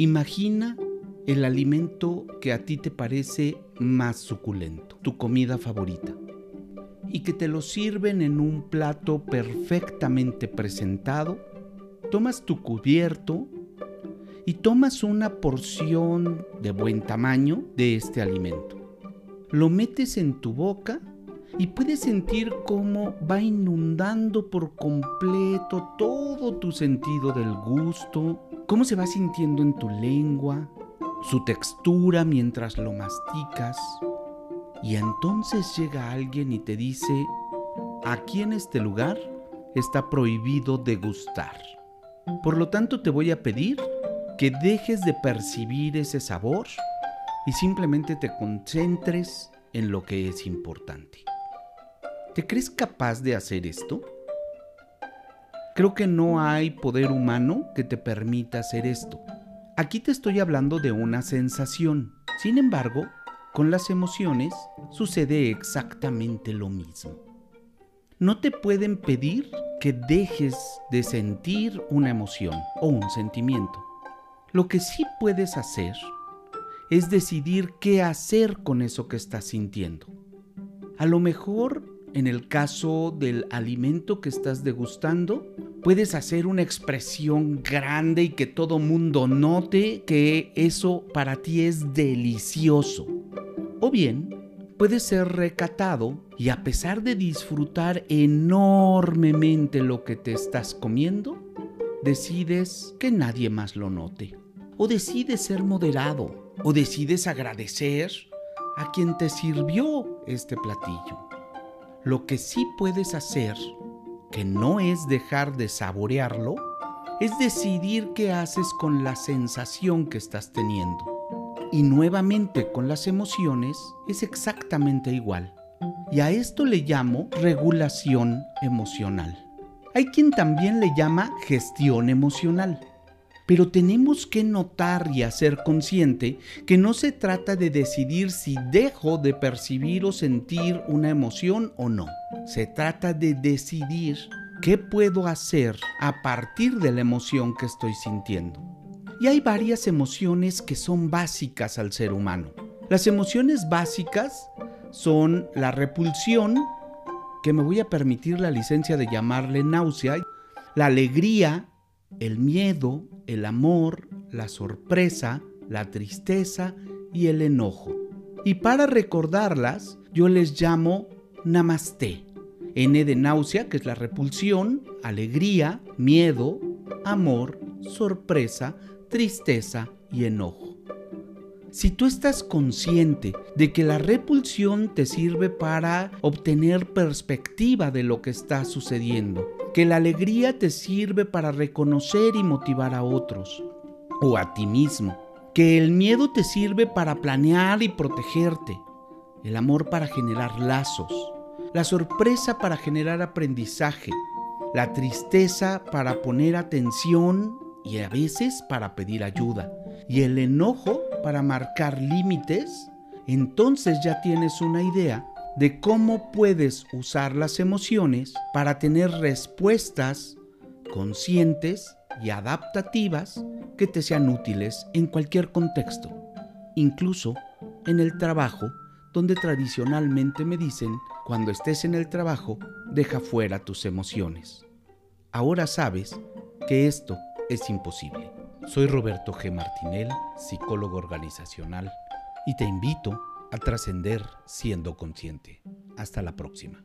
Imagina el alimento que a ti te parece más suculento, tu comida favorita, y que te lo sirven en un plato perfectamente presentado. Tomas tu cubierto y tomas una porción de buen tamaño de este alimento. Lo metes en tu boca y puedes sentir cómo va inundando por completo todo tu sentido del gusto, cómo se va sintiendo en tu lengua, su textura mientras lo masticas. Y entonces llega alguien y te dice, aquí en este lugar está prohibido degustar. Por lo tanto te voy a pedir que dejes de percibir ese sabor y simplemente te concentres en lo que es importante. ¿Te crees capaz de hacer esto? Creo que no hay poder humano que te permita hacer esto. Aquí te estoy hablando de una sensación. Sin embargo, con las emociones sucede exactamente lo mismo. No te pueden pedir que dejes de sentir una emoción o un sentimiento. Lo que sí puedes hacer es decidir qué hacer con eso que estás sintiendo. A lo mejor en el caso del alimento que estás degustando, puedes hacer una expresión grande y que todo mundo note que eso para ti es delicioso. O bien, puedes ser recatado y a pesar de disfrutar enormemente lo que te estás comiendo, decides que nadie más lo note. O decides ser moderado. O decides agradecer a quien te sirvió este platillo. Lo que sí puedes hacer, que no es dejar de saborearlo, es decidir qué haces con la sensación que estás teniendo. Y nuevamente con las emociones es exactamente igual. Y a esto le llamo regulación emocional. Hay quien también le llama gestión emocional. Pero tenemos que notar y hacer consciente que no se trata de decidir si dejo de percibir o sentir una emoción o no. Se trata de decidir qué puedo hacer a partir de la emoción que estoy sintiendo. Y hay varias emociones que son básicas al ser humano. Las emociones básicas son la repulsión, que me voy a permitir la licencia de llamarle náusea, la alegría, el miedo, el amor, la sorpresa, la tristeza y el enojo. Y para recordarlas, yo les llamo Namaste. N de náusea, que es la repulsión, alegría, miedo, amor, sorpresa, tristeza y enojo. Si tú estás consciente de que la repulsión te sirve para obtener perspectiva de lo que está sucediendo, que la alegría te sirve para reconocer y motivar a otros o a ti mismo, que el miedo te sirve para planear y protegerte, el amor para generar lazos, la sorpresa para generar aprendizaje, la tristeza para poner atención y a veces para pedir ayuda, y el enojo para marcar límites, entonces ya tienes una idea de cómo puedes usar las emociones para tener respuestas conscientes y adaptativas que te sean útiles en cualquier contexto, incluso en el trabajo, donde tradicionalmente me dicen, cuando estés en el trabajo, deja fuera tus emociones. Ahora sabes que esto es imposible. Soy Roberto G. Martinel, psicólogo organizacional, y te invito a trascender siendo consciente. Hasta la próxima.